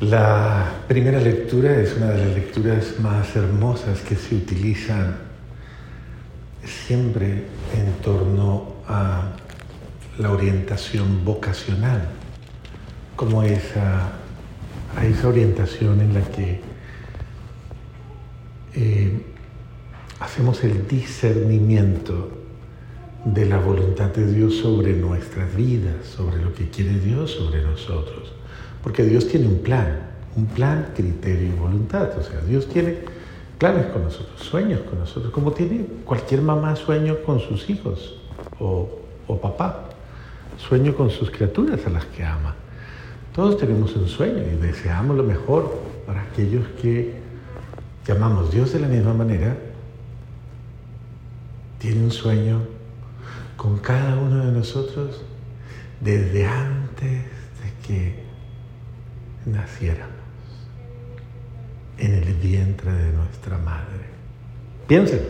La primera lectura es una de las lecturas más hermosas que se utilizan siempre en torno a la orientación vocacional, como esa, a esa orientación en la que eh, hacemos el discernimiento de la voluntad de Dios sobre nuestras vidas, sobre lo que quiere Dios sobre nosotros. Porque Dios tiene un plan, un plan, criterio y voluntad. O sea, Dios tiene planes con nosotros, sueños con nosotros, como tiene cualquier mamá sueño con sus hijos o, o papá, sueño con sus criaturas a las que ama. Todos tenemos un sueño y deseamos lo mejor para aquellos que llamamos Dios de la misma manera. Tiene un sueño con cada uno de nosotros desde antes de que naciéramos en el vientre de nuestra madre. Piensen,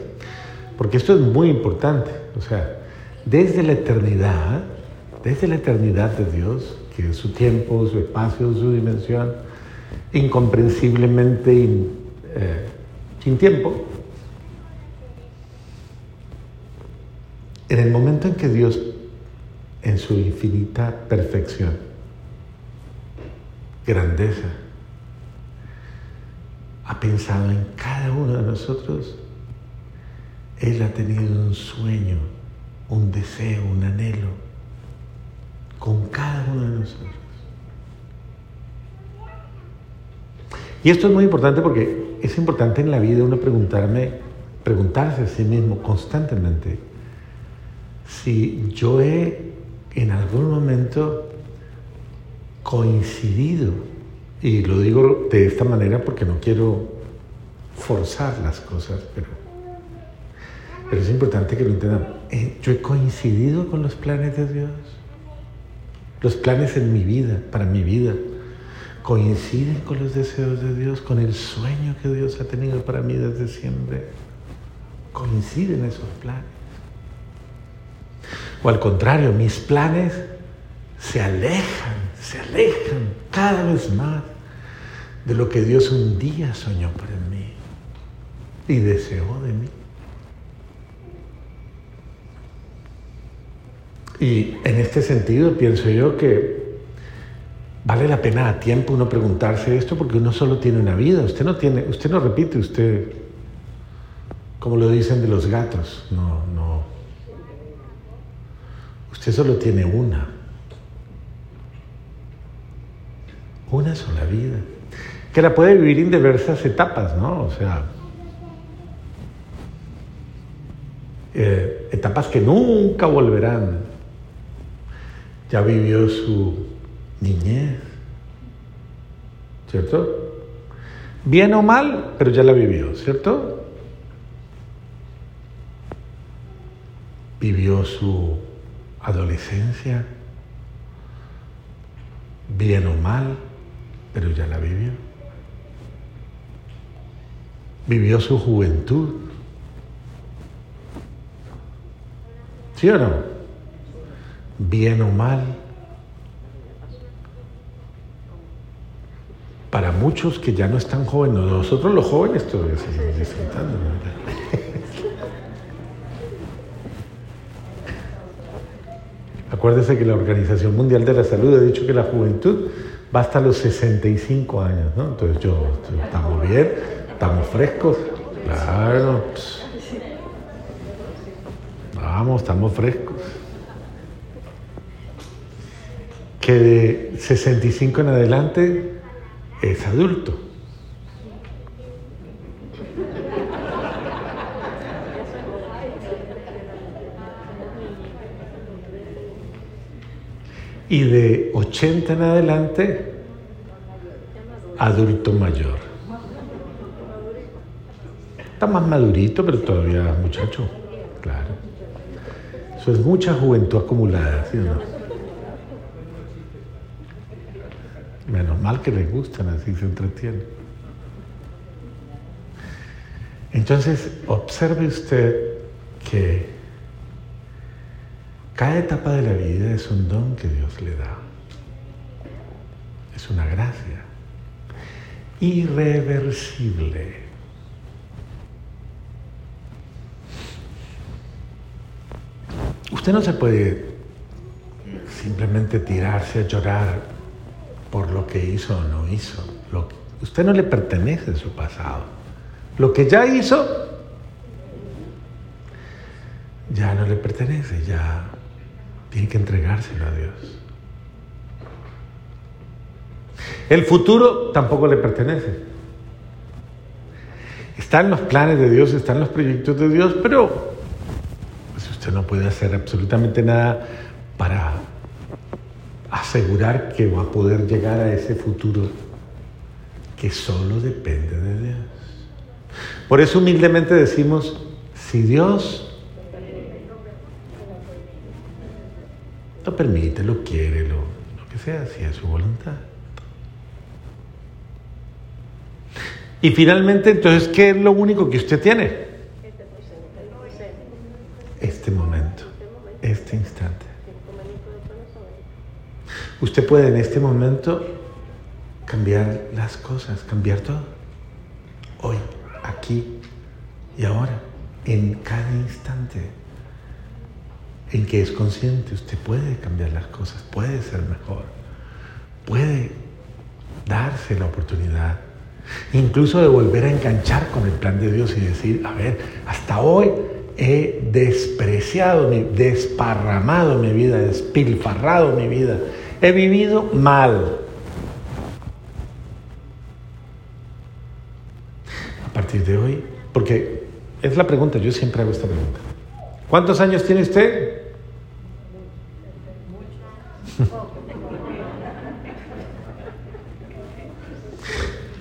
porque esto es muy importante. O sea, desde la eternidad, desde la eternidad de Dios, que es su tiempo, su espacio, su dimensión, incomprensiblemente eh, sin tiempo, en el momento en que Dios, en su infinita perfección, grandeza, ha pensado en cada uno de nosotros, Él ha tenido un sueño, un deseo, un anhelo con cada uno de nosotros. Y esto es muy importante porque es importante en la vida uno preguntarme, preguntarse a sí mismo constantemente si yo he en algún momento coincidido, y lo digo de esta manera porque no quiero forzar las cosas, pero, pero es importante que lo entendan. Eh, yo he coincidido con los planes de Dios. Los planes en mi vida, para mi vida, coinciden con los deseos de Dios, con el sueño que Dios ha tenido para mí desde siempre. Coinciden esos planes. O al contrario, mis planes se alejan, se alejan cada vez más de lo que Dios un día soñó para mí y deseó de mí. Y en este sentido pienso yo que vale la pena a tiempo uno preguntarse esto porque uno solo tiene una vida, usted no tiene, usted no repite, usted, como lo dicen de los gatos, no, no. Usted solo tiene una. Una sola vida. Que la puede vivir en diversas etapas, ¿no? O sea, eh, etapas que nunca volverán. Ya vivió su niñez, ¿cierto? Bien o mal, pero ya la vivió, ¿cierto? Vivió su adolescencia, bien o mal, pero ya la vivió. Vivió su juventud. ¿Sí o no? Bien o mal. Para muchos que ya no están jóvenes, nosotros los jóvenes todavía seguimos disfrutando. Acuérdese que la Organización Mundial de la Salud ha dicho que la juventud va hasta los 65 años, ¿no? Entonces yo, estamos bien, estamos frescos, claro. Vamos, estamos frescos. Que de 65 en adelante es adulto. Y de 80 en adelante, adulto mayor. Está más madurito, pero todavía muchacho. Claro. Eso es mucha juventud acumulada. Menos mal que les gustan, así se entretienen. Entonces, observe usted que cada etapa de la vida es un don que Dios le da. Es una gracia. Irreversible. Usted no se puede simplemente tirarse a llorar por lo que hizo o no hizo. Usted no le pertenece a su pasado. Lo que ya hizo, ya no le pertenece, ya tiene que entregárselo a Dios. El futuro tampoco le pertenece. Están los planes de Dios, están los proyectos de Dios, pero pues, usted no puede hacer absolutamente nada para asegurar que va a poder llegar a ese futuro que solo depende de Dios. Por eso humildemente decimos, si Dios lo permite, lo quiere, lo, lo que sea, si es su voluntad. Y finalmente, entonces, ¿qué es lo único que usted tiene? Este momento, este instante. Usted puede en este momento cambiar las cosas, cambiar todo. Hoy, aquí y ahora, en cada instante en que es consciente, usted puede cambiar las cosas, puede ser mejor, puede darse la oportunidad, incluso de volver a enganchar con el plan de Dios y decir, a ver, hasta hoy he despreciado, desparramado mi vida, despilfarrado mi vida, he vivido mal. A partir de hoy, porque es la pregunta, yo siempre hago esta pregunta. ¿Cuántos años tiene usted?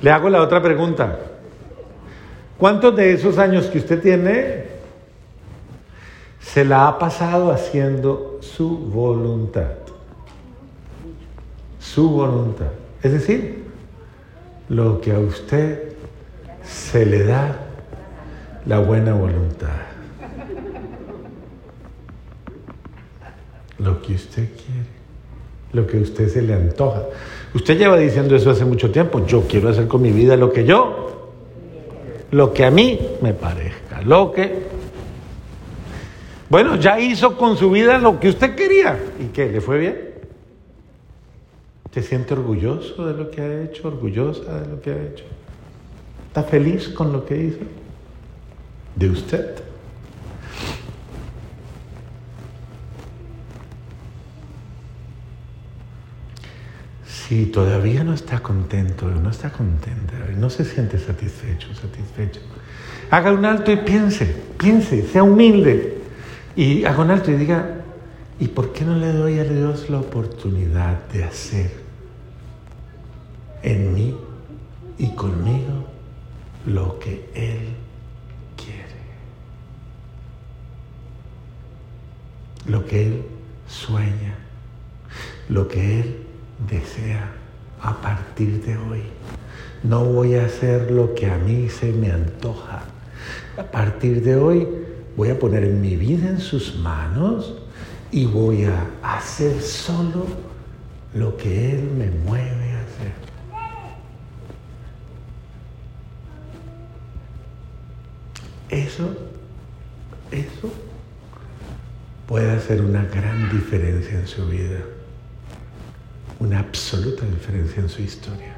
Le hago la otra pregunta. ¿Cuántos de esos años que usted tiene se la ha pasado haciendo su voluntad? Su voluntad. Es decir, lo que a usted se le da la buena voluntad. Lo que usted quiere, lo que usted se le antoja. Usted lleva diciendo eso hace mucho tiempo. Yo quiero hacer con mi vida lo que yo, lo que a mí me parezca, lo que... Bueno, ya hizo con su vida lo que usted quería. ¿Y qué? ¿Le fue bien? ¿Se siente orgulloso de lo que ha hecho? ¿Orgullosa de lo que ha hecho? ¿Está feliz con lo que hizo? ¿De usted? Si todavía no está contento, no está contenta, no se siente satisfecho, satisfecho, haga un alto y piense, piense, sea humilde y haga un alto y diga, ¿y por qué no le doy a Dios la oportunidad de hacer en mí y conmigo lo que Él quiere? Lo que Él sueña, lo que Él desea a partir de hoy. No voy a hacer lo que a mí se me antoja. A partir de hoy voy a poner mi vida en sus manos y voy a hacer solo lo que Él me mueve a hacer. Eso, eso puede hacer una gran diferencia en su vida una absoluta diferencia en su historia.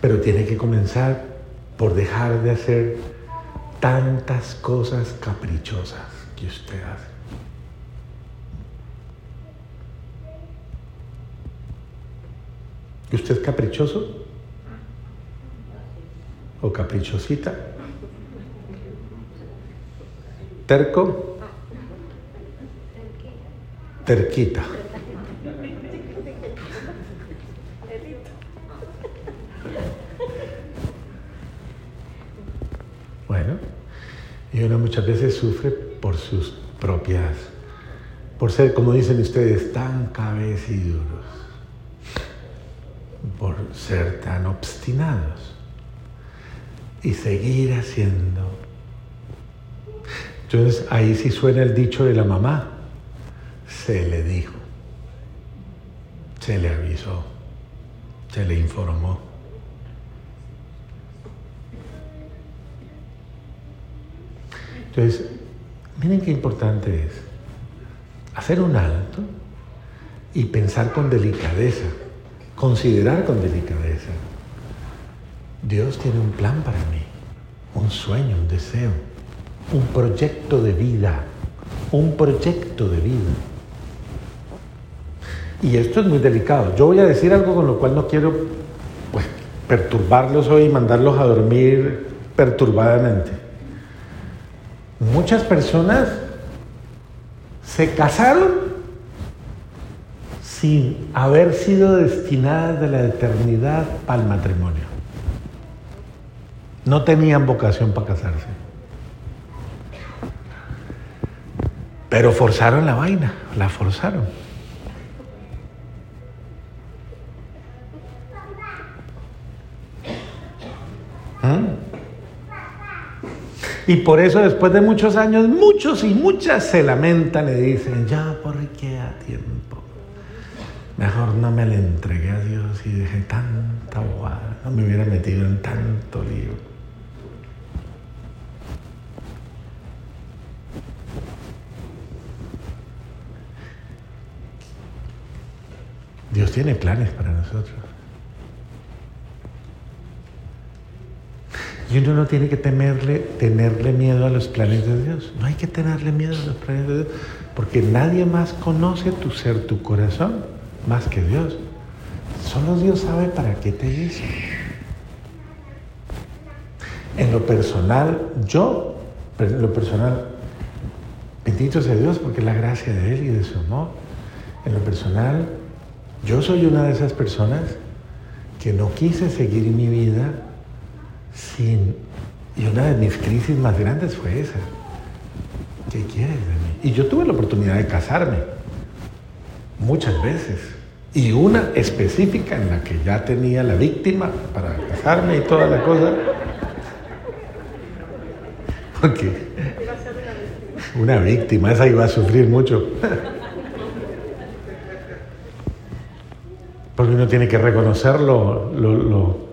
Pero tiene que comenzar por dejar de hacer tantas cosas caprichosas que usted hace. ¿Usted es caprichoso? ¿O caprichosita? ¿Terco? Terquita. Y uno muchas veces sufre por sus propias, por ser, como dicen ustedes, tan cabeciduros, por ser tan obstinados y seguir haciendo. Entonces ahí sí suena el dicho de la mamá, se le dijo, se le avisó, se le informó. Entonces, miren qué importante es hacer un alto y pensar con delicadeza, considerar con delicadeza. Dios tiene un plan para mí, un sueño, un deseo, un proyecto de vida, un proyecto de vida. Y esto es muy delicado. Yo voy a decir algo con lo cual no quiero pues, perturbarlos hoy y mandarlos a dormir perturbadamente. Muchas personas se casaron sin haber sido destinadas de la eternidad el matrimonio. No tenían vocación para casarse. Pero forzaron la vaina, la forzaron. Y por eso después de muchos años, muchos y muchas se lamentan y dicen, ya, ¿por qué a tiempo? Mejor no me le entregué a Dios y dejé tanta bobada, no me hubiera metido en tanto lío. Dios tiene planes para nosotros. Y uno no tiene que temerle, tenerle miedo a los planes de Dios. No hay que tenerle miedo a los planes de Dios, porque nadie más conoce tu ser, tu corazón, más que Dios. Solo Dios sabe para qué te hizo. En lo personal, yo, en lo personal, bendito sea Dios porque es la gracia de Él y de su amor. En lo personal, yo soy una de esas personas que no quise seguir mi vida sin... Y una de mis crisis más grandes fue esa. ¿Qué quieres de mí? Y yo tuve la oportunidad de casarme muchas veces. Y una específica en la que ya tenía la víctima para casarme y toda la cosa. Porque una víctima, esa iba a sufrir mucho. Porque uno tiene que reconocer lo, pues, lo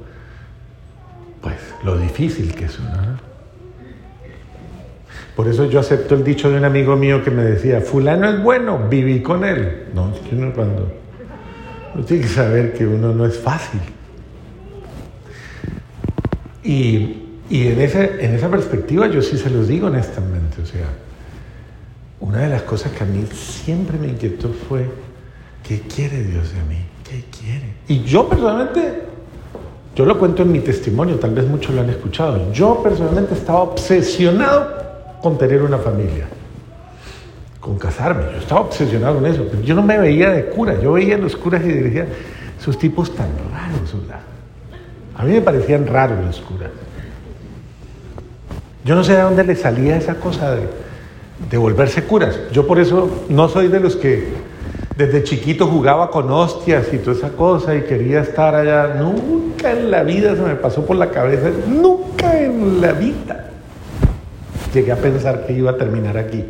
difícil que es uno. Por eso yo acepto el dicho de un amigo mío que me decía, fulano es bueno, viví con él. No, uno cuando... Uno tiene que saber que uno no es fácil. Y, y en, ese, en esa perspectiva yo sí se los digo honestamente. O sea, una de las cosas que a mí siempre me inquietó fue, ¿qué quiere Dios de mí? ¿Qué quiere? Y yo personalmente, yo lo cuento en mi testimonio, tal vez muchos lo han escuchado, yo personalmente estaba obsesionado con tener una familia, con casarme, yo estaba obsesionado con eso, yo no me veía de cura, yo veía a los curas y decía, esos tipos tan raros, A mí me parecían raros los curas. Yo no sé de dónde le salía esa cosa de, de volverse curas. Yo por eso no soy de los que desde chiquito jugaba con hostias y toda esa cosa y quería estar allá. Nunca en la vida se me pasó por la cabeza, nunca en la vida llegué a pensar que iba a terminar aquí.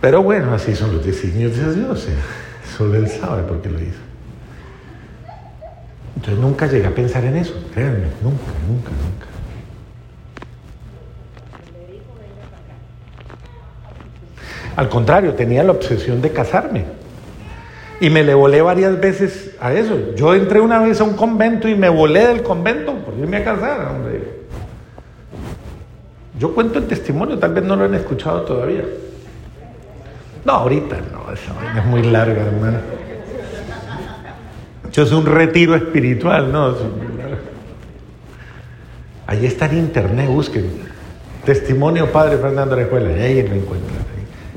Pero bueno, así son los designios de Dios. Solo Él sabe por qué lo hizo. Entonces nunca llegué a pensar en eso, créanme, nunca, nunca, nunca. Al contrario, tenía la obsesión de casarme. Y me le volé varias veces a eso. Yo entré una vez a un convento y me volé del convento por irme a casar, hombre. Yo cuento el testimonio, tal vez no lo han escuchado todavía. No, ahorita no, esa es muy larga, hermano. Yo es un retiro espiritual, ¿no? Ahí está en internet, busquen. Testimonio Padre Fernando Arejuela, y ahí lo encuentran.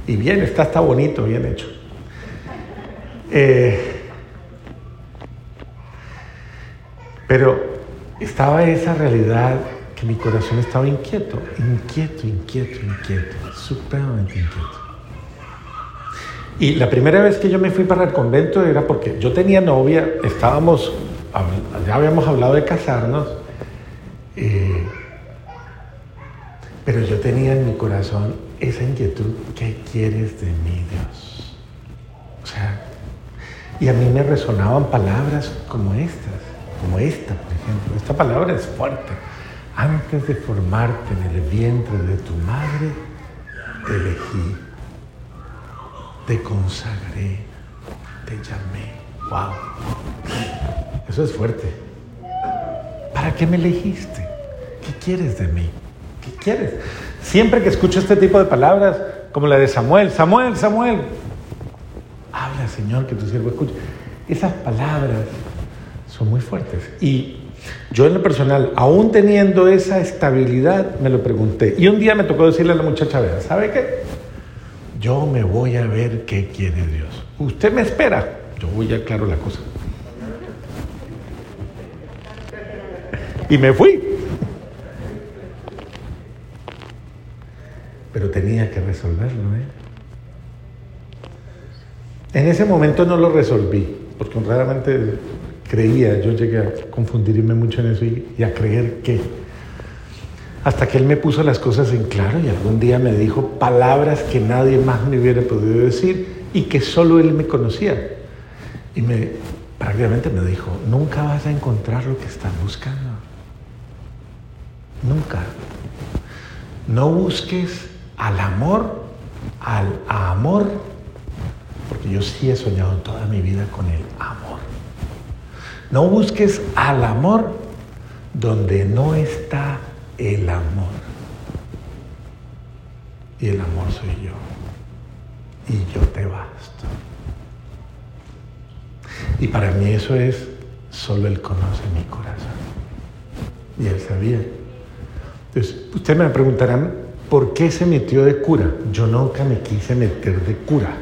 Y bien, está, está bonito, bien hecho. Eh, pero estaba esa realidad que mi corazón estaba inquieto, inquieto, inquieto, inquieto, supremamente inquieto. Y la primera vez que yo me fui para el convento era porque yo tenía novia, estábamos, ya habíamos hablado de casarnos, eh, pero yo tenía en mi corazón esa inquietud, ¿qué quieres de mí, Dios? O sea, y a mí me resonaban palabras como estas, como esta, por ejemplo. Esta palabra es fuerte. Antes de formarte en el vientre de tu madre, te elegí, te consagré, te llamé. ¡Wow! Eso es fuerte. ¿Para qué me elegiste? ¿Qué quieres de mí? ¿Qué quieres? Siempre que escucho este tipo de palabras, como la de Samuel, Samuel, Samuel, habla Señor, que tu siervo escuche. Esas palabras son muy fuertes. Y yo en lo personal, aún teniendo esa estabilidad, me lo pregunté. Y un día me tocó decirle a la muchacha, vea, ¿sabe qué? Yo me voy a ver qué quiere Dios. Usted me espera. Yo voy a aclarar la cosa. Y me fui. Pero tenía que resolverlo. ¿eh? En ese momento no lo resolví, porque honradamente creía, yo llegué a confundirme mucho en eso y, y, a creer que. Hasta que él me puso las cosas en claro y algún día me dijo palabras que nadie más me hubiera podido decir y que solo él me conocía. Y me, prácticamente me dijo, nunca vas a encontrar lo que estás buscando. Nunca. No busques al amor, al amor, porque yo sí he soñado toda mi vida con el amor. No busques al amor donde no está el amor. Y el amor soy yo. Y yo te basto. Y para mí eso es, solo Él conoce mi corazón. Y Él sabía. Entonces, ustedes me preguntarán, ¿por qué se metió de cura? Yo nunca me quise meter de cura.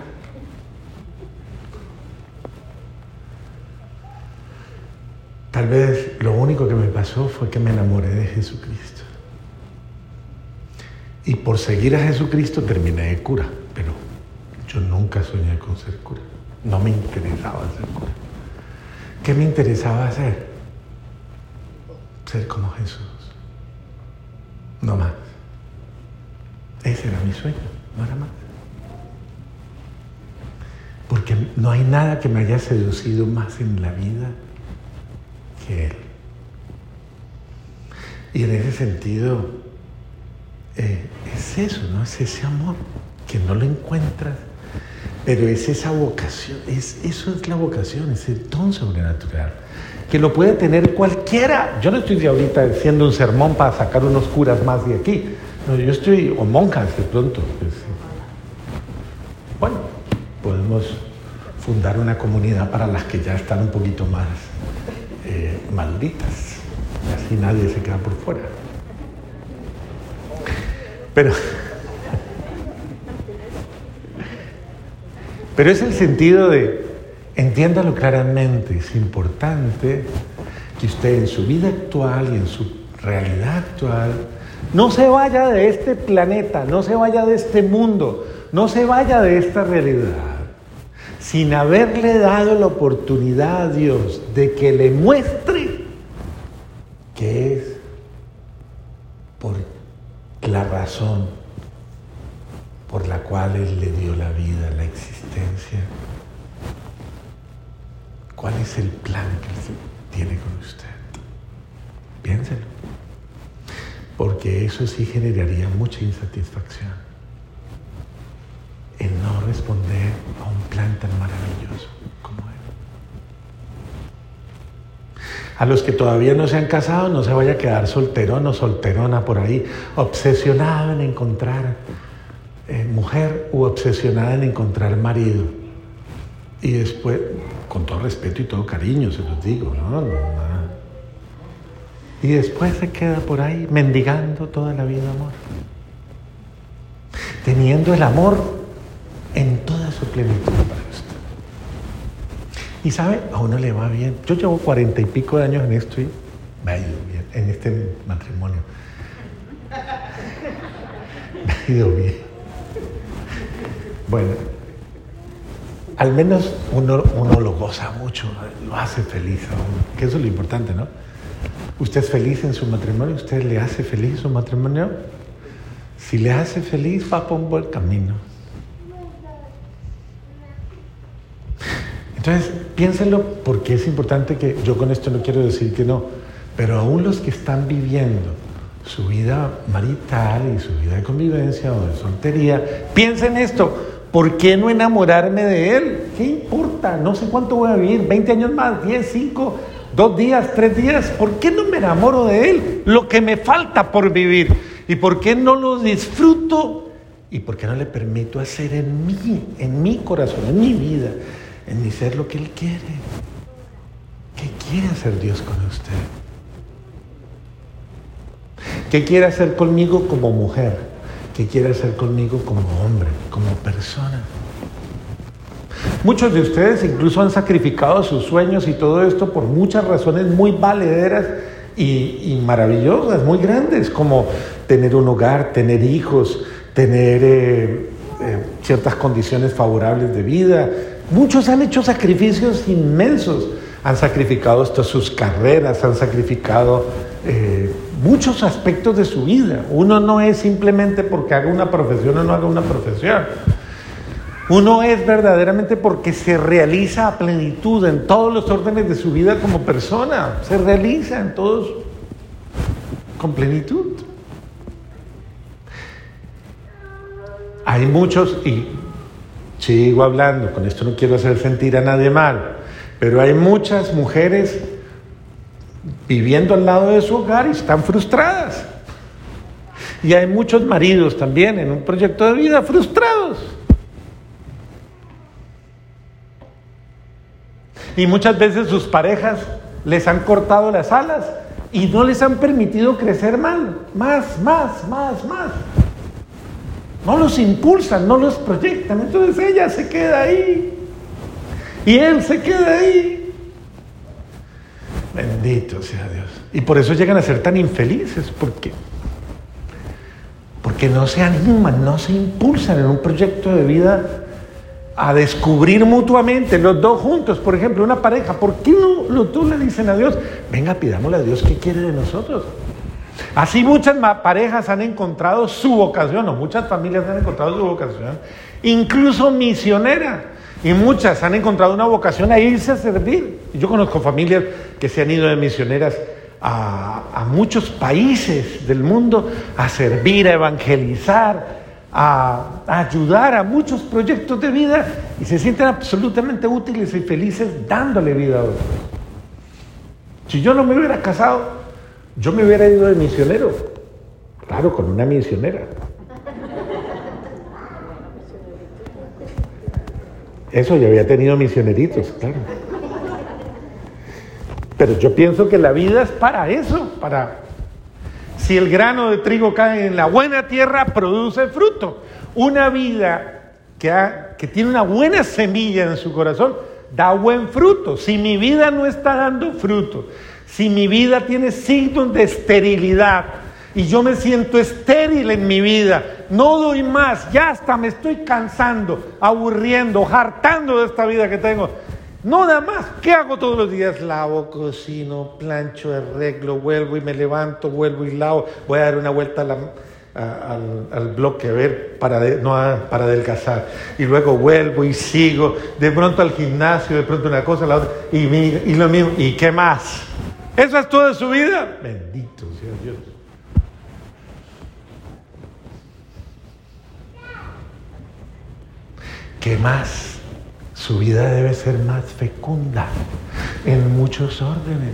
Tal vez lo único que me pasó fue que me enamoré de Jesucristo. Y por seguir a Jesucristo terminé de cura, pero yo nunca soñé con ser cura. No me interesaba ser cura. ¿Qué me interesaba hacer? Ser como Jesús. No más. Ese era mi sueño, no era más. Porque no hay nada que me haya seducido más en la vida que Él. Y en ese sentido, eh, es eso, ¿no? Es ese amor que no lo encuentras, pero es esa vocación, es, eso es la vocación, es el don sobrenatural, que lo puede tener cualquiera. Yo no estoy ahorita haciendo un sermón para sacar unos curas más de aquí, no, yo estoy, o monjas de pronto. Pues, bueno, podemos fundar una comunidad para las que ya están un poquito más eh, malditas. Así nadie se queda por fuera. Pero, pero es el sentido de, entiéndalo claramente, es importante que usted en su vida actual y en su realidad actual no se vaya de este planeta, no se vaya de este mundo, no se vaya de esta realidad sin haberle dado la oportunidad a Dios de que le muestre que es por la razón por la cual Él le dio la vida, la existencia. ¿Cuál es el plan que Él tiene con usted? Piénselo porque eso sí generaría mucha insatisfacción. El no responder a un plan tan maravilloso como él. A los que todavía no se han casado, no se vaya a quedar solterón o solterona por ahí, obsesionado en encontrar eh, mujer u obsesionada en encontrar marido. Y después, con todo respeto y todo cariño, se los digo, no y después se queda por ahí mendigando toda la vida amor. Teniendo el amor en toda su plenitud para usted. Y sabe, a uno le va bien. Yo llevo cuarenta y pico de años en esto y me ha ido bien, en este matrimonio. Me ha ido bien. Bueno, al menos uno, uno lo goza mucho, lo hace feliz a uno, que eso es lo importante, ¿no? ¿Usted es feliz en su matrimonio? ¿Usted le hace feliz su matrimonio? Si le hace feliz, va por un buen camino. Entonces, piénselo porque es importante que yo con esto no quiero decir que no, pero aún los que están viviendo su vida marital y su vida de convivencia o de soltería, piensa en esto, ¿por qué no enamorarme de él? ¿Qué importa? No sé cuánto voy a vivir, 20 años más, 10, 5, dos días, tres días, ¿por qué no me enamoro de él? Lo que me falta por vivir. ¿Y por qué no lo disfruto? ¿Y por qué no le permito hacer en mí, en mi corazón, en mi vida, en mi ser lo que él quiere? ¿Qué quiere hacer Dios con usted? ¿Qué quiere hacer conmigo como mujer? ¿Qué quiere hacer conmigo como hombre, como persona? Muchos de ustedes incluso han sacrificado sus sueños y todo esto por muchas razones muy valederas y, maravillosas, muy grandes, como tener un hogar, tener hijos, tener eh, eh, ciertas condiciones favorables de vida. Muchos han hecho sacrificios inmensos, han sacrificado hasta sus carreras, han sacrificado eh, muchos aspectos de su vida. Uno no es simplemente porque haga una profesión o no haga una profesión. Uno es verdaderamente porque se realiza a plenitud en todos los órdenes de su vida como persona. Se realiza en todos con plenitud. Hay muchos, y sigo hablando, con esto no quiero hacer sentir a nadie mal, pero hay muchas mujeres viviendo al lado de su hogar y están frustradas. Y hay muchos maridos también en un proyecto de vida frustrados. Y muchas veces sus parejas les han cortado las alas y no les han permitido crecer más, más, más, más, más. No los impulsan, no los proyectan. Entonces ella se queda ahí y él se queda ahí. Bendito sea Dios. Y por eso llegan a ser tan infelices, porque porque no se animan, no se impulsan en un proyecto de vida a descubrir mutuamente, los dos juntos, por ejemplo, una pareja, ¿por qué no los dos le dicen a Dios, venga, pidámosle a Dios qué quiere de nosotros? Así muchas parejas han encontrado su vocación, o muchas familias han encontrado su vocación, incluso misionera, y muchas han encontrado una vocación a irse a servir. Yo conozco familias que se han ido de misioneras a, a muchos países del mundo a servir, a evangelizar, a, ayudar a muchos proyectos de vida y se sienten absolutamente útiles y felices dándole vida a otros. Si yo no me hubiera casado, yo me hubiera ido de misionero, claro, con una misionera. Eso ya había tenido misioneritos, claro. Pero yo pienso que la vida es para eso, para si el grano de trigo cae en la buena tierra, produce fruto. Una vida que, que tiene una buena semilla en su corazón da buen fruto. Si mi vida no está dando fruto, si mi vida tiene signos de esterilidad y yo me siento estéril en mi vida, no doy más, ya hasta me estoy cansando, aburriendo, hartando de esta vida que tengo, no nada más. ¿Qué hago todos los días? Lavo, cocino, plancho, arreglo, vuelvo y me levanto, vuelvo y lavo. Voy a dar una vuelta al, bloque a ver para, no, para adelgazar. Y luego vuelvo y sigo. De pronto al gimnasio, de pronto una cosa, la otra. Y, y lo mismo. ¿Y qué más? ¿Eso es toda su vida? Bendito sea Dios. ¿Qué más? Su vida debe ser más fecunda en muchos órdenes.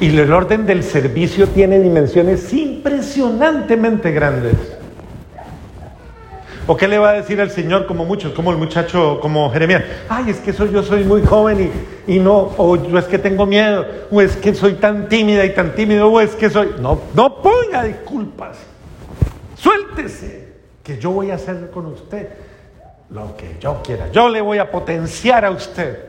Y el orden del servicio tiene dimensiones impresionantemente grandes. ¿O qué le va a decir al Señor como muchos, como el muchacho, como Jeremías? Ay, es que soy, yo soy muy joven y, y no, o yo es que tengo miedo, o es que soy tan tímida y tan tímido, o es que soy... No, no ponga disculpas. Suéltese, que yo voy a hacer con usted lo que yo quiera. Yo le voy a potenciar a usted.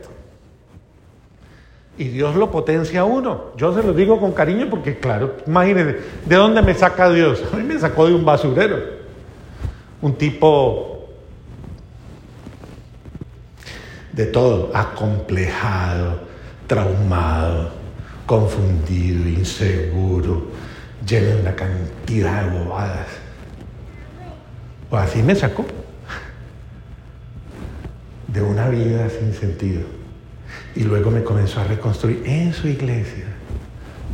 Y Dios lo potencia a uno. Yo se lo digo con cariño porque, claro, imagínense, ¿de dónde me saca Dios? A mí me sacó de un basurero. Un tipo de todo, acomplejado, traumado, confundido, inseguro, lleno de una cantidad de bobadas. Pues así me sacó de una vida sin sentido. Y luego me comenzó a reconstruir en su iglesia,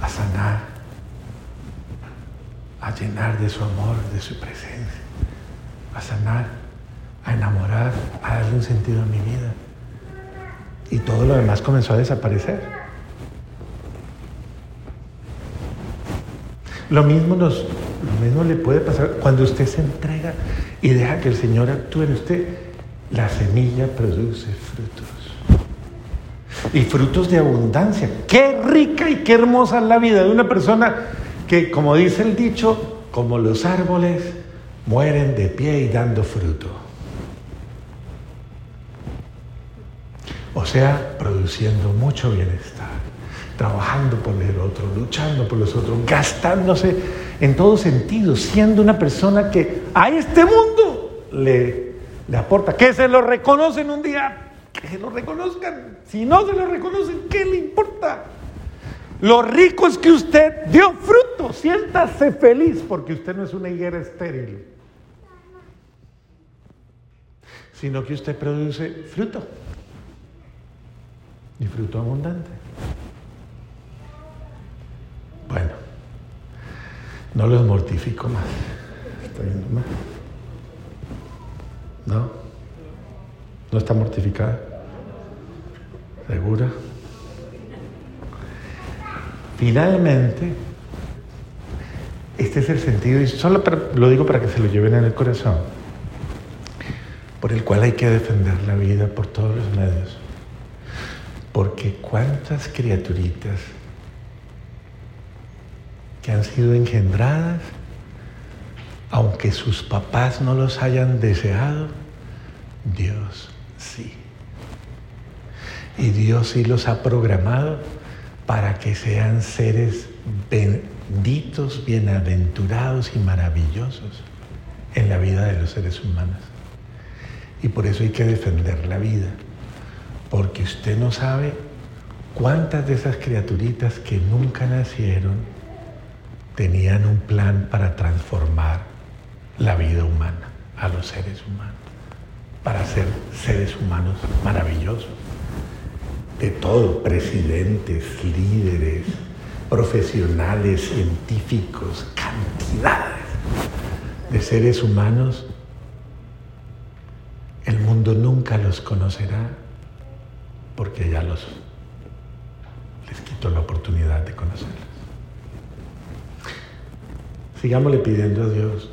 a sanar, a llenar de su amor, de su presencia, a sanar, a enamorar, a darle un sentido a mi vida. Y todo lo demás comenzó a desaparecer. Lo mismo, nos, lo mismo le puede pasar cuando usted se entrega y deja que el Señor actúe en usted. La semilla produce frutos. Y frutos de abundancia. Qué rica y qué hermosa es la vida de una persona que, como dice el dicho, como los árboles, mueren de pie y dando fruto. O sea, produciendo mucho bienestar, trabajando por el otro, luchando por los otros, gastándose en todo sentido, siendo una persona que a este mundo le, le aporta, que se lo reconocen un día, que se lo reconozcan. Si no se lo reconocen, ¿qué le importa? Lo rico es que usted dio fruto, siéntase feliz porque usted no es una higuera estéril, sino que usted produce fruto y fruto abundante. Bueno, no los mortifico más. ¿Está viendo más? ¿No? ¿No está mortificada? ¿Segura? Finalmente, este es el sentido, y solo lo digo para que se lo lleven en el corazón, por el cual hay que defender la vida por todos los medios. Porque cuántas criaturitas que han sido engendradas, aunque sus papás no los hayan deseado, Dios sí. Y Dios sí los ha programado para que sean seres benditos, bienaventurados y maravillosos en la vida de los seres humanos. Y por eso hay que defender la vida, porque usted no sabe cuántas de esas criaturitas que nunca nacieron tenían un plan para transformar la vida humana, a los seres humanos, para ser seres humanos maravillosos de todo, presidentes, líderes, profesionales, científicos, cantidades de seres humanos, el mundo nunca los conocerá porque ya los les quitó la oportunidad de conocerlos. Sigámosle pidiendo a Dios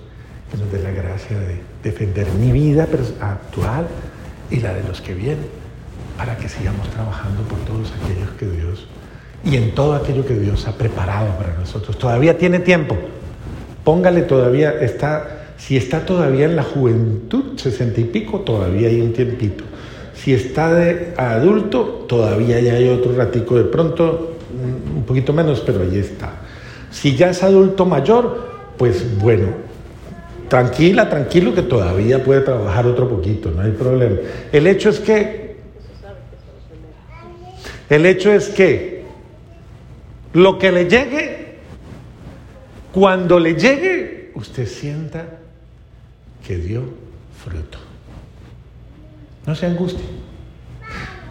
nos dé la gracia de defender mi vida actual y la de los que vienen para que sigamos trabajando por todos aquellos que Dios y en todo aquello que Dios ha preparado para nosotros. Todavía tiene tiempo. Póngale todavía, está, si está todavía en la juventud, sesenta y pico, todavía hay un tiempito. Si está de adulto, todavía ya hay otro ratico de pronto, un poquito menos, pero ahí está. Si ya es adulto mayor, pues bueno, tranquila, tranquilo que todavía puede trabajar otro poquito, no hay problema. El hecho es que el hecho es que lo que le llegue, cuando le llegue, usted sienta que dio fruto. No se angustie.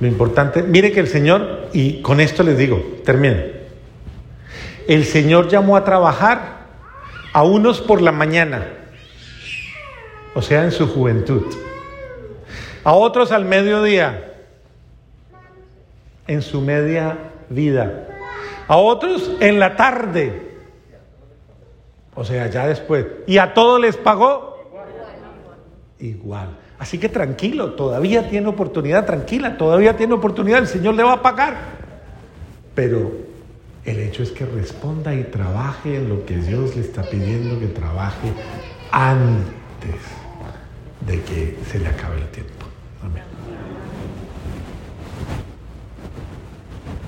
Lo importante, mire que el Señor, y con esto les digo, termino. El Señor llamó a trabajar a unos por la mañana, o sea, en su juventud, a otros al mediodía, en su media vida. A otros en la tarde. O sea, ya después. Y a todos les pagó igual. Así que tranquilo, todavía tiene oportunidad, tranquila, todavía tiene oportunidad, el Señor le va a pagar. Pero el hecho es que responda y trabaje en lo que Dios le está pidiendo que trabaje antes de que se le acabe el tiempo.